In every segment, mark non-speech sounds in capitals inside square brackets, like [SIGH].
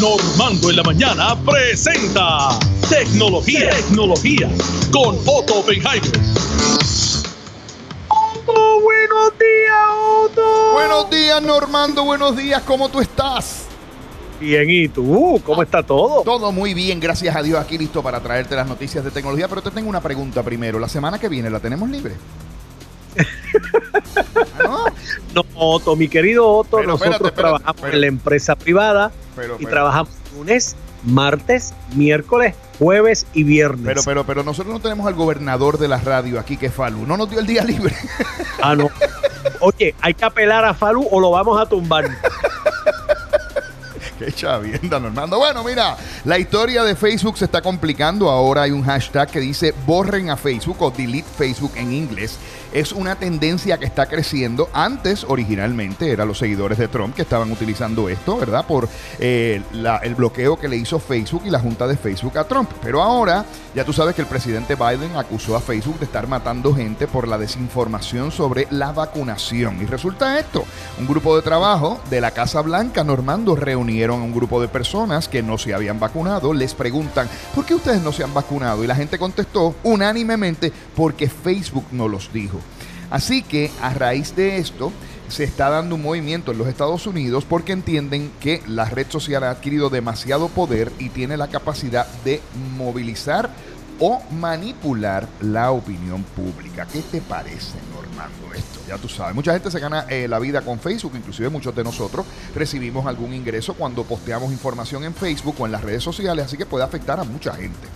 Normando en la mañana presenta Tecnología, Tecnología con Otto Oppenheimer. Otto, buenos días, Otto. Buenos días, Normando. Buenos días. ¿Cómo tú estás? Bien, ¿y tú? ¿Cómo está todo? Todo muy bien, gracias a Dios. Aquí listo para traerte las noticias de tecnología. Pero te tengo una pregunta primero. ¿La semana que viene la tenemos libre? [LAUGHS] ¿No? no, Otto, mi querido Otto, Pero, nosotros espérate, espérate, trabajamos espérate. en la empresa privada Pero, y pero- trabajamos lunes, martes, miércoles, jueves y viernes. Pero, pero, pero nosotros no tenemos al gobernador de la radio aquí, que es Falu. No nos dio el día libre. [LAUGHS] Ah, no. Oye, ¿hay que apelar a Falu o lo vamos a tumbar? [LAUGHS] Qué chavienda, Normando. Bueno, mira, la historia de Facebook se está complicando. Ahora hay un hashtag que dice borren a Facebook o delete Facebook en inglés. Es una tendencia que está creciendo. Antes, originalmente, eran los seguidores de Trump que estaban utilizando esto, ¿verdad? Por eh, el bloqueo que le hizo Facebook y la junta de Facebook a Trump. Pero ahora, ya tú sabes que el presidente Biden acusó a Facebook de estar matando gente por la desinformación sobre la vacunación. Y resulta esto, un grupo de trabajo de la Casa Blanca, Normando, reunieron a un grupo de personas que no se habían vacunado. Les preguntan, ¿por qué ustedes no se han vacunado? Y la gente contestó unánimemente, porque Facebook no los dijo. Así que a raíz de esto se está dando un movimiento en los Estados Unidos porque entienden que la red social ha adquirido demasiado poder y tiene la capacidad de movilizar o manipular la opinión pública. ¿Qué te parece, Normando, esto? Ya tú sabes, mucha gente se gana eh, la vida con Facebook, inclusive muchos de nosotros recibimos algún ingreso cuando posteamos información en Facebook o en las redes sociales, así que puede afectar a mucha gente.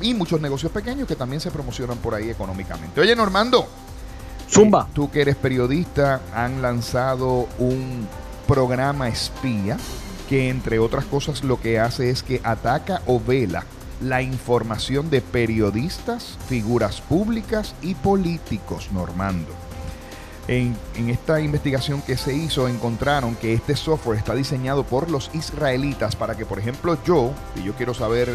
Y muchos negocios pequeños que también se promocionan por ahí económicamente. Oye, Normando, Zumba. eh, Tú que eres periodista, han lanzado un programa espía que entre otras cosas lo que hace es que ataca o vela la información de periodistas, figuras públicas y políticos, Normando. En, esta investigación que se hizo encontraron que este software está diseñado por los israelitas para que, por ejemplo, yo, si yo quiero saber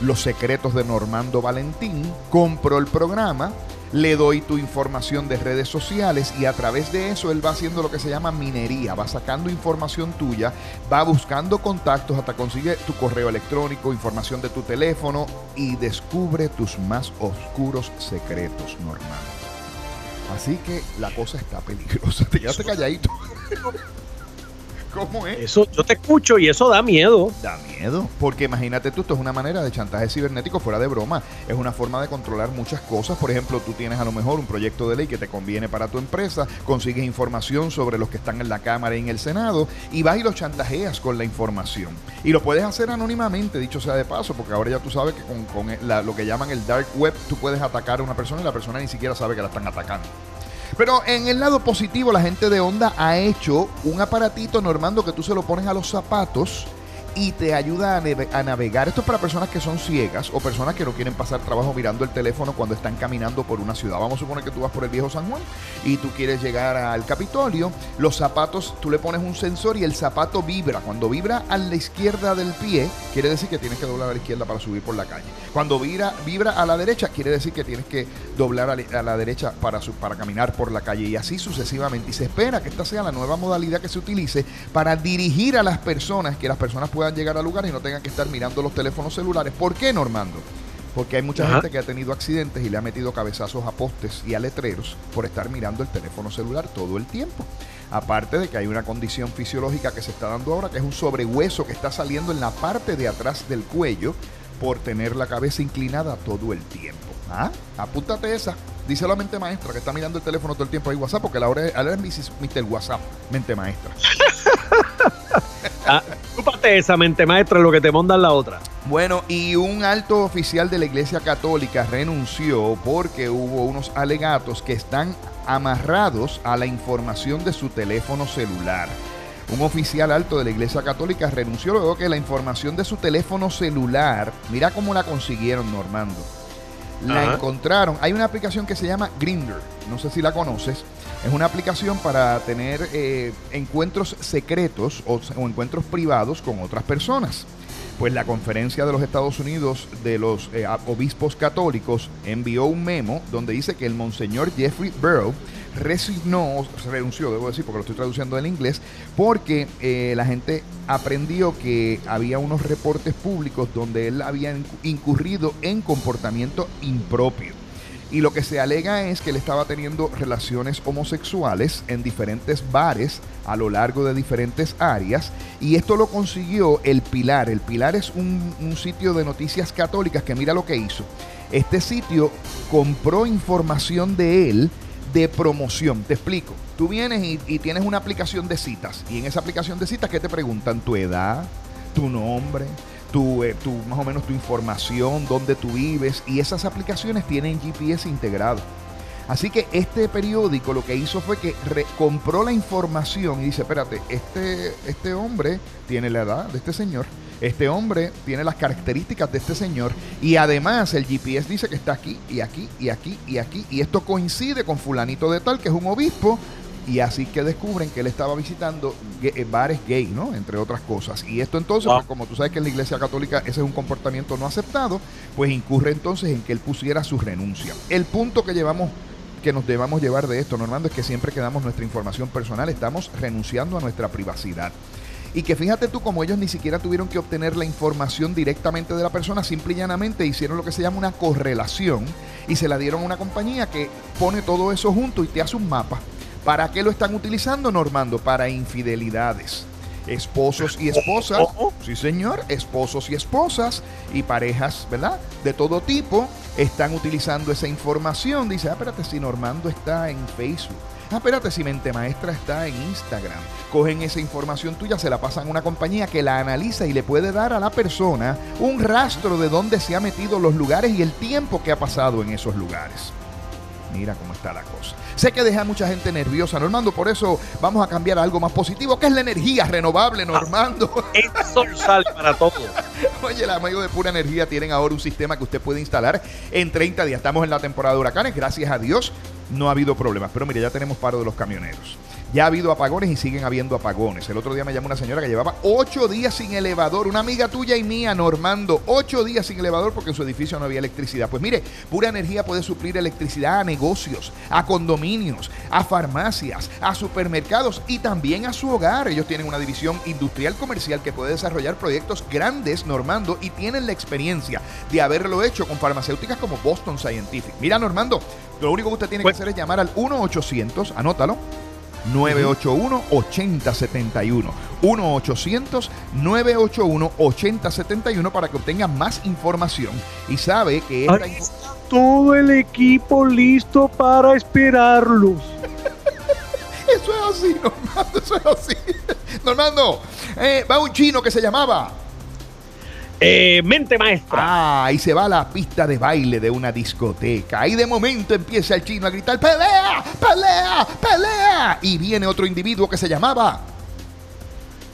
los secretos de Normando Valentín, compro el programa, le doy tu información de redes sociales y a través de eso él va haciendo lo que se llama minería, va sacando información tuya, va buscando contactos hasta consigue tu correo electrónico, información de tu teléfono y descubre tus más oscuros secretos, Normando. Así que la cosa está peligrosa. [LAUGHS] Te quedaste calladito. [LAUGHS] ¿Cómo es? Eso, yo te escucho y eso da miedo. Da miedo. Porque imagínate tú, esto es una manera de chantaje cibernético fuera de broma. Es una forma de controlar muchas cosas. Por ejemplo, tú tienes a lo mejor un proyecto de ley que te conviene para tu empresa, consigues información sobre los que están en la Cámara y en el Senado y vas y los chantajeas con la información. Y lo puedes hacer anónimamente, dicho sea de paso, porque ahora ya tú sabes que con, con la- lo que llaman el dark web, tú puedes atacar a una persona y la persona ni siquiera sabe que la están atacando. Pero en el lado positivo, la gente de Honda ha hecho un aparatito, Normando, que tú se lo pones a los zapatos y te ayuda a, navegar. Esto es para personas que son ciegas o personas que no quieren pasar trabajo mirando el teléfono cuando están caminando por una ciudad. Vamos a suponer que tú vas por el viejo San Juan y tú quieres llegar al Capitolio. Los zapatos, tú le pones un sensor y el zapato vibra. Cuando vibra a la izquierda del pie, quiere decir que tienes que doblar a la izquierda para subir por la calle. Cuando vibra, vibra a la derecha, quiere decir que tienes que doblar a la, a la derecha para, su- para caminar por la calle y así sucesivamente. Y se espera que esta sea la nueva modalidad que se utilice para dirigir a las personas, que las personas puedan llegar al lugar y no tengan que estar mirando los teléfonos celulares. ¿Por qué, Normando? Porque hay mucha Ajá. gente que ha tenido accidentes y le ha metido cabezazos a postes y a letreros por estar mirando el teléfono celular todo el tiempo. Aparte de que hay una condición fisiológica que se está dando ahora, que es un sobrehueso que está saliendo en la parte de atrás del cuello por tener la cabeza inclinada todo el tiempo. ¿Ah? Apúntate esa. Díselo a mente maestra que está mirando el teléfono todo el tiempo ahí WhatsApp, porque ahora es, ahora es. Mr. WhatsApp, mente maestra. [LAUGHS] Ah, Esa mente maestra lo que te mandan la otra. Bueno, y un alto oficial de la Iglesia Católica renunció porque hubo unos alegatos que están amarrados a la información de su teléfono celular. Un oficial alto de la Iglesia Católica renunció luego que la información de su teléfono celular, mira cómo la consiguieron, Normando. La Ajá. encontraron. Hay una aplicación que se llama Grindr. No sé si la conoces. Es una aplicación para tener eh, encuentros secretos o, o encuentros privados con otras personas. Pues la conferencia de los Estados Unidos de los eh, obispos católicos envió un memo donde dice que el monseñor Jeffrey Burrow resignó, renunció, debo decir, porque lo estoy traduciendo en inglés, porque eh, la gente aprendió que había unos reportes públicos donde él había incurrido en comportamiento impropio. Y lo que se alega es que él estaba teniendo relaciones homosexuales en diferentes bares a lo largo de diferentes áreas. Y esto lo consiguió el Pilar. El Pilar es un, sitio de noticias católicas que mira lo que hizo. Este sitio compró información de él de promoción. Te explico. Tú vienes y, tienes una aplicación de citas. Y en esa aplicación de citas, ¿qué te preguntan? Tu edad, tu nombre, tu, eh, tu, más o menos tu información, dónde tú vives. Y esas aplicaciones tienen GPS integrado. Así que este periódico lo que hizo fue que compró la información y dice, espérate, este, este hombre tiene la edad de este señor este hombre tiene las características de este señor y además el GPS dice que está aquí y aquí y aquí y aquí y esto coincide con fulanito de tal que es un obispo y así que descubren que él estaba visitando eh, bares gay, ¿no? Entre otras cosas. Y esto entonces, pues, como tú sabes que en la Iglesia Católica ese es un comportamiento no aceptado, pues incurre entonces en que él pusiera su renuncia. El punto que llevamos que nos debamos llevar de esto, Normando, es que siempre que damos nuestra información personal estamos renunciando a nuestra privacidad. Y que fíjate tú como ellos ni siquiera tuvieron que obtener la información directamente de la persona, simple y llanamente hicieron lo que se llama una correlación y se la dieron a una compañía que pone todo eso junto y te hace un mapa. ¿Para qué lo están utilizando, Normando? Para infidelidades esposos y esposas, sí señor, esposos y esposas y parejas, ¿verdad? De todo tipo están utilizando esa información. Dice, ah, espérate, si Normando está en Facebook, Ah, espérate, si Mente Maestra está en Instagram. Cogen esa información tuya, se la pasan a una compañía que la analiza y le puede dar a la persona un rastro de dónde se ha metido los lugares y el tiempo que ha pasado en esos lugares. Mira cómo está la cosa. Sé que deja a mucha gente nerviosa, Normando, por eso vamos a cambiar a algo más positivo, que es la energía renovable, Normando. El sol sale para todo. [LAUGHS] Oye, la amigos de Pura Energía tienen ahora un sistema que usted puede instalar en 30 días. Estamos en la temporada de huracanes, gracias a Dios no ha habido problemas. Pero mire, ya tenemos paro de los camioneros. Ya ha habido apagones y siguen habiendo apagones. El otro día me llamó una señora que llevaba ocho días sin elevador. Una amiga tuya y mía, Normando. Ocho días sin elevador porque en su edificio no había electricidad. Pues mire, Pura Energía puede suplir electricidad a negocios, a condominios, a farmacias, a supermercados y también a su hogar. Ellos tienen una división industrial comercial que puede desarrollar proyectos grandes, Normando, y tienen la experiencia de haberlo hecho con farmacéuticas como Boston Scientific. Mira, Normando, lo único que usted tiene que pues hacer es llamar al 1-800, anótalo, 981-8071. 1-800-981-8071 para que obtenga más información. Y sabe que esta está todo el equipo listo para esperarlos. [LAUGHS] eso es así, Normando, eso es así. [LAUGHS] Normando, eh, va un chino que se llamaba eh, mente maestra. Ah, ahí se va a la pista de baile de una discoteca. Y de momento empieza el chino a gritar: ¡Pelea! ¡Pelea! ¡Pelea! Y viene otro individuo que se llamaba.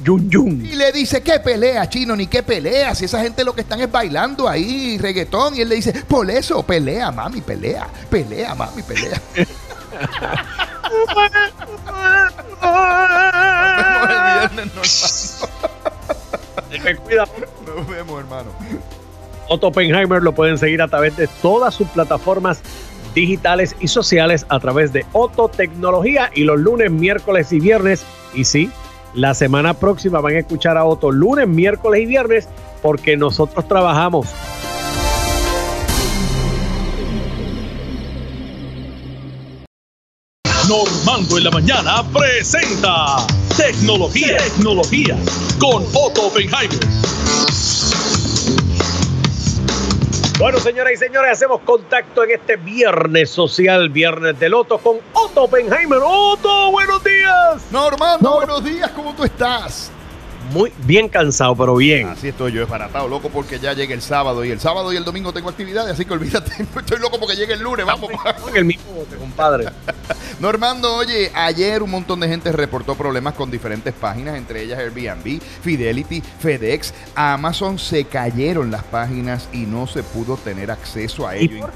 Yun Yun. Y le dice, ¿qué pelea, chino? Ni qué pelea. Si esa gente lo que están es bailando ahí, reggaetón. Y él le dice, por eso, pelea, mami, pelea. Pelea, mami, pelea. Cuidado. [LAUGHS] Nos vemos, hermano. Otto Oppenheimer lo pueden seguir a través de todas sus plataformas digitales y sociales a través de Otto Tecnología y los lunes, miércoles y viernes. Y sí, la semana próxima van a escuchar a Otto lunes, miércoles y viernes porque nosotros trabajamos. Normando en la mañana presenta Tecnología, Tecnología con Otto Oppenheimer. Bueno, señoras y señores, hacemos contacto en este viernes social, viernes de Loto, con Otto Oppenheimer. Otto, buenos días. Normando, buenos días, ¿cómo tú estás? Muy bien cansado, pero bien. Así estoy yo, desbaratado, loco porque ya llega el sábado y el sábado y el domingo tengo actividades, así que olvídate, [LAUGHS] estoy loco porque llegue el lunes, vamos. En el mismo bote, compadre. [LAUGHS] Normando, oye, ayer un montón de gente reportó problemas con diferentes páginas, entre ellas Airbnb, Fidelity, FedEx, Amazon, se cayeron las páginas y no se pudo tener acceso a ello.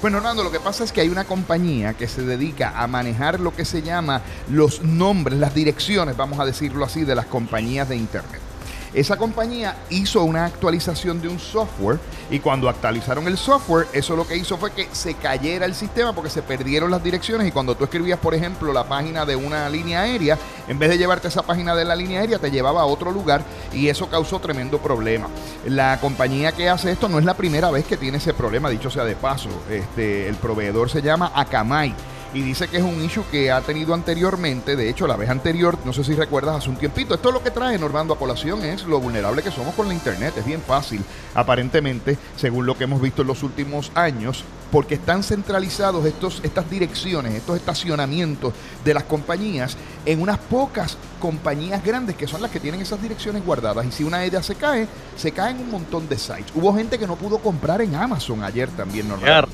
Bueno, Hernando, lo que pasa es que hay una compañía que se dedica a manejar lo que se llama los nombres, las direcciones, vamos a decirlo así, de las compañías de Internet. Esa compañía hizo una actualización de un software y cuando actualizaron el software, eso lo que hizo fue que se cayera el sistema porque se perdieron las direcciones y cuando tú escribías, por ejemplo, la página de una línea aérea, en vez de llevarte esa página de la línea aérea, te llevaba a otro lugar y eso causó tremendo problema. La compañía que hace esto no es la primera vez que tiene ese problema, dicho sea de paso. Este, el proveedor se llama Akamai y dice que es un issue que ha tenido anteriormente, de hecho la vez anterior, no sé si recuerdas hace un tiempito, esto es lo que trae Normando a colación es lo vulnerable que somos con la internet, es bien fácil, aparentemente, según lo que hemos visto en los últimos años, porque están centralizados estos, estas direcciones, estos estacionamientos de las compañías en unas pocas compañías grandes que son las que tienen esas direcciones guardadas. Y si una de ellas se cae, se caen un montón de sites. Hubo gente que no pudo comprar en Amazon ayer también, Normando.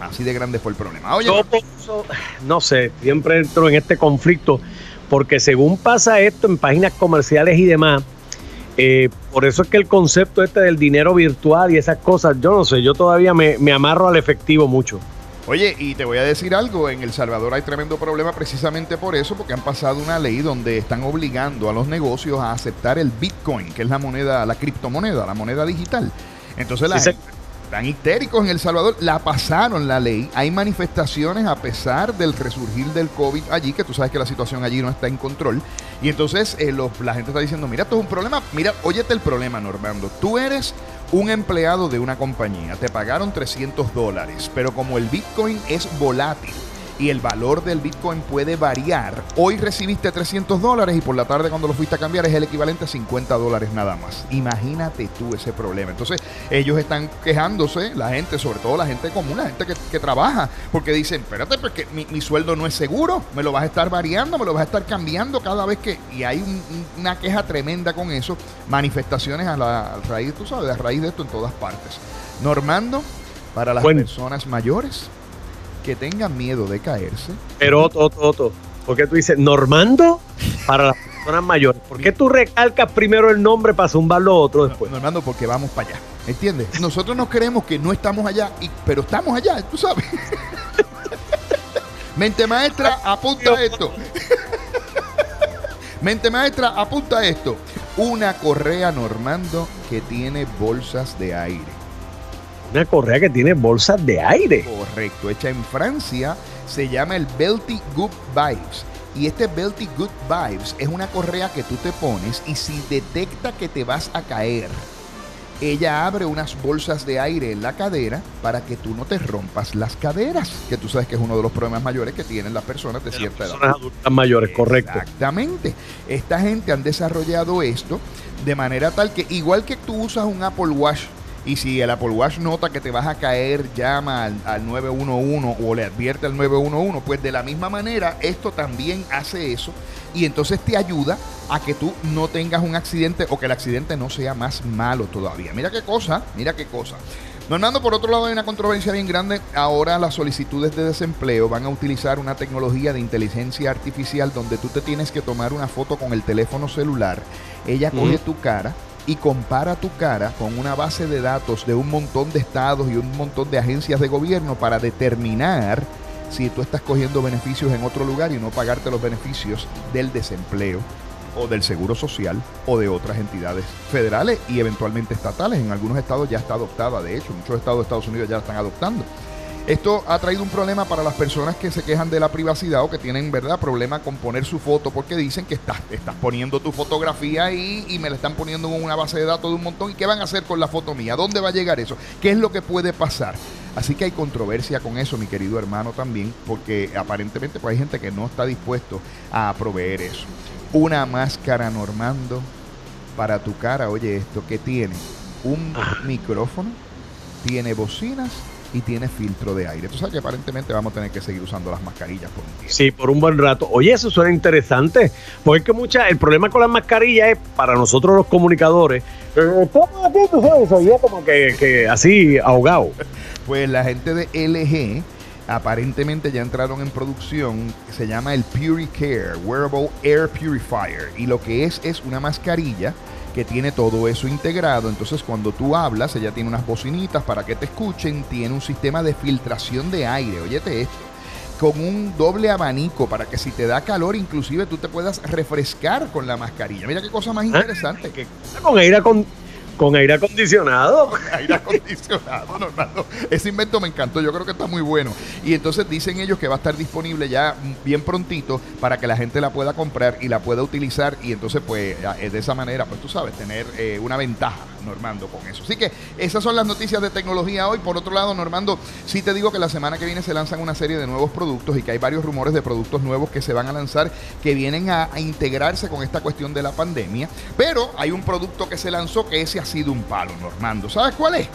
Así de grande fue el problema. Oye, no sé, siempre entro en este conflicto, porque según pasa esto en páginas comerciales y demás, eh, por eso es que el concepto este del dinero virtual y esas cosas, yo no sé, yo todavía me, me, amarro al efectivo mucho. Oye, y te voy a decir algo, en El Salvador hay tremendo problema precisamente por eso, porque han pasado una ley donde están obligando a los negocios a aceptar el Bitcoin, que es la moneda, la criptomoneda, la moneda digital. Entonces la, gente, están histéricos en El Salvador, la pasaron la ley. Hay manifestaciones a pesar del resurgir del COVID allí, que tú sabes que la situación allí no está en control. Y entonces eh, la gente está diciendo, mira, esto es un problema. Mira, óyete el problema, Normando. Tú eres un empleado de una compañía, te pagaron 300 dólares, pero como el Bitcoin es volátil, y el valor del Bitcoin puede variar. Hoy recibiste 300 dólares y por la tarde cuando lo fuiste a cambiar es el equivalente a 50 dólares nada más. Imagínate tú ese problema. Entonces ellos están quejándose, la gente, sobre todo la gente común, la gente que, trabaja, porque dicen, espérate, porque mi, sueldo no es seguro, me lo vas a estar variando, me lo vas a estar cambiando cada vez que... Y hay una queja tremenda con eso, manifestaciones a la raíz, tú sabes, a raíz de esto en todas partes. Normando, para las personas mayores, que tengan miedo de caerse. Pero, Otto, Otto, ¿por qué tú dices Normando para las personas mayores? ¿Por qué tú recalcas primero el nombre para zumbar lo otro después? Normando, porque vamos para allá. ¿Entiendes? Nosotros nos creemos que no estamos allá, y, pero estamos allá, tú sabes. [LAUGHS] Mente maestra, apunta esto. [LAUGHS] Mente maestra, apunta esto. Una correa Normando que tiene bolsas de aire. Una correa que tiene bolsas de aire. Correcto, hecha en Francia, se llama el Belty Good Vibes. Y este Belty Good Vibes es una correa que tú te pones y si detecta que te vas a caer, ella abre unas bolsas de aire en la cadera para que tú no te rompas las caderas, que tú sabes que es uno de los problemas mayores que tienen las personas de, cierta edad. adultas mayores, correcto. Exactamente. Esta gente han desarrollado esto de manera tal que igual que tú usas un Apple Watch y si el Apple Watch nota que te vas a caer, llama al, 911 o le advierte al 911, pues de la misma manera esto también hace eso y entonces te ayuda a que tú no tengas un accidente o que el accidente no sea más malo todavía. Mira qué cosa, mira qué cosa. Normando, por otro lado, hay una controversia bien grande. Ahora las solicitudes de desempleo van a utilizar una tecnología de inteligencia artificial donde tú te tienes que tomar una foto con el teléfono celular. Ella coge tu cara, y compara tu cara con una base de datos de un montón de estados y un montón de agencias de gobierno para determinar si tú estás cogiendo beneficios en otro lugar y no pagarte los beneficios del desempleo o del seguro social o de otras entidades federales y eventualmente estatales. En algunos estados ya está adoptada, de hecho, muchos estados de Estados Unidos ya la están adoptando. Esto ha traído un problema para las personas que se quejan de la privacidad o que tienen, ¿verdad?, problema con poner su foto porque dicen que estás, estás poniendo tu fotografía ahí y me la están poniendo en una base de datos de un montón. ¿Y qué van a hacer con la foto mía? ¿Dónde va a llegar eso? ¿Qué es lo que puede pasar? Así que hay controversia con eso, mi querido hermano, también, porque aparentemente pues, hay gente que no está dispuesto a proveer eso. Una máscara normando para tu cara, oye esto, que tiene un micrófono, tiene bocinas y tiene filtro de aire. Tú sabes que aparentemente vamos a tener que seguir usando las mascarillas por un tiempo. Sí, por un buen rato. Oye, eso suena interesante, porque que mucha, el problema con las mascarillas es para nosotros los comunicadores, eh, como que, que así ahogado. [LAUGHS] Pues la gente de LG aparentemente ya entraron en producción, se llama el PuriCare Wearable Air Purifier, y lo que es es una mascarilla que tiene todo eso integrado. Entonces cuando tú hablas, ella tiene unas bocinitas para que te escuchen, tiene un sistema de filtración de aire, óyete esto. con un doble abanico para que si te da calor, inclusive tú te puedas refrescar con la mascarilla. Mira qué cosa más ah, interesante. que con aire con con aire acondicionado. Con aire acondicionado, Normando. Ese invento me encantó, yo creo que está muy bueno. Y entonces dicen ellos que va a estar disponible ya bien prontito para que la gente la pueda comprar y la pueda utilizar y entonces pues de esa manera, pues tú sabes, tener eh, una ventaja, Normando, con eso. Así que esas son las noticias de tecnología hoy. Por otro lado, Normando, sí te digo que la semana que viene se lanzan una serie de nuevos productos y que hay varios rumores de productos nuevos que se van a lanzar que vienen a, a integrarse con esta cuestión de la pandemia. Pero hay un producto que se lanzó que ese sido un palo, Normando. ¿Sabes cuál es?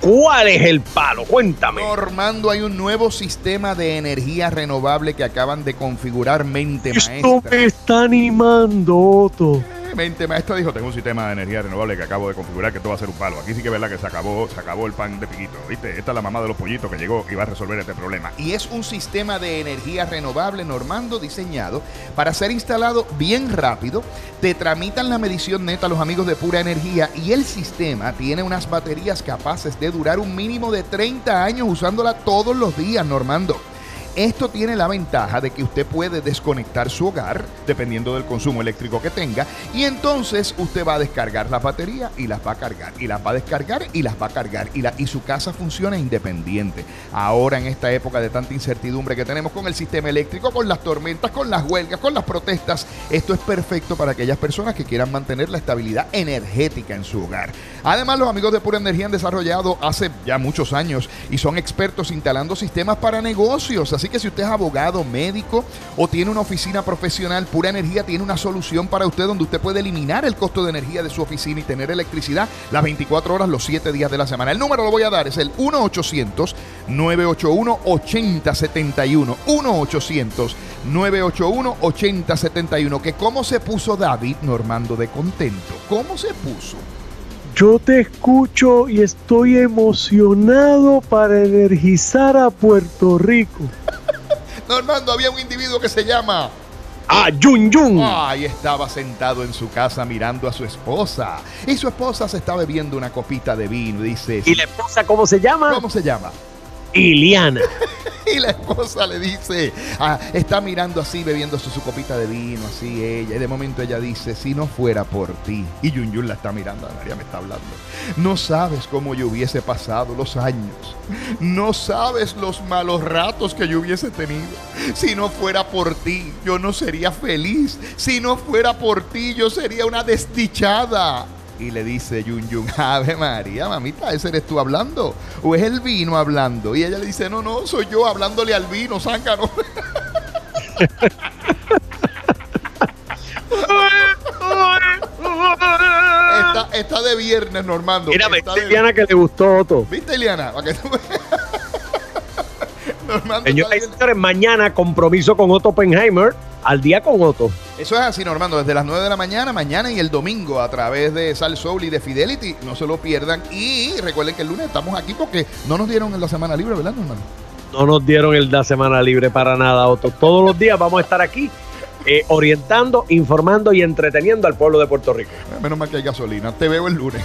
¿Cuál es el palo? Cuéntame. Normando, hay un nuevo sistema de energía renovable que acaban de configurar mente Esto maestra. me está animando, Otto mente maestra dijo, tengo un sistema de energía renovable que acabo de configurar que todo va a ser un palo. Aquí sí que es verdad que se acabó, se acabó el pan de piquito, ¿viste? Esta es la mamá de los pollitos que llegó y va a resolver este problema. Y es un sistema de energía renovable normando diseñado para ser instalado bien rápido. Te tramitan la medición neta los amigos de Pura Energía y el sistema tiene unas baterías capaces de durar un mínimo de 30 años usándola todos los días, Normando. Esto tiene la ventaja de que usted puede desconectar su hogar dependiendo del consumo eléctrico que tenga y entonces usted va a descargar la batería y las va a cargar y las va a descargar y las va a cargar y, la, y su casa funciona independiente. Ahora en esta época de tanta incertidumbre que tenemos con el sistema eléctrico, con las tormentas, con las huelgas, con las protestas, esto es perfecto para aquellas personas que quieran mantener la estabilidad energética en su hogar. Además los amigos de Pura Energía han desarrollado hace ya muchos años y son expertos instalando sistemas para negocios Así que si usted es abogado, médico o tiene una oficina profesional, Pura Energía tiene una solución para usted donde usted puede eliminar el costo de energía de su oficina y tener electricidad las 24 horas, los 7 días de la semana. El número lo voy a dar, es el 1-800-981-8071. 1-800-981-8071. Que cómo se puso David Normando de contento. ¿Cómo se puso? Yo te escucho y estoy emocionado para energizar a Puerto Rico. Normando, había un individuo que se llama Ah, Jun Jun. Ahí estaba sentado en su casa mirando a su esposa. Y su esposa se estaba bebiendo una copita de vino. Dice: ¿Y la esposa cómo se llama? ¿Cómo se llama? Iliana. [LAUGHS] y la esposa le dice, ah, está mirando así, bebiéndose su copita de vino, así ella. Y de momento ella dice, si no fuera por ti. Y Yun Yun la está mirando, María me está hablando. No sabes cómo yo hubiese pasado los años. No sabes los malos ratos que yo hubiese tenido. Si no fuera por ti, yo no sería feliz. Si no fuera por ti, yo sería una desdichada. Y le dice Yun Yun, [LAUGHS] Ave María, mamita, ¿ese eres tú hablando? ¿O es el vino hablando? Y ella le dice, no, no, soy yo hablándole al vino, zángano. [LAUGHS] está, está, de viernes, Normando. Mira, viste Eliana que le gustó Otto. ¿Viste, Eliana? [LAUGHS] Normando señores, mañana compromiso con Otto Oppenheimer al día con Otto. Eso es así, Normando, desde las 9 de la mañana, mañana y el domingo a través de Sal Soul y de Fidelity. No se lo pierdan. Y recuerden que el lunes estamos aquí porque no nos dieron en la semana libre, ¿verdad, Normando? No nos dieron el la semana libre para nada, Otto. Todos los días vamos a estar aquí eh, orientando, informando y entreteniendo al pueblo de Puerto Rico. Menos mal que hay gasolina. Te veo el lunes.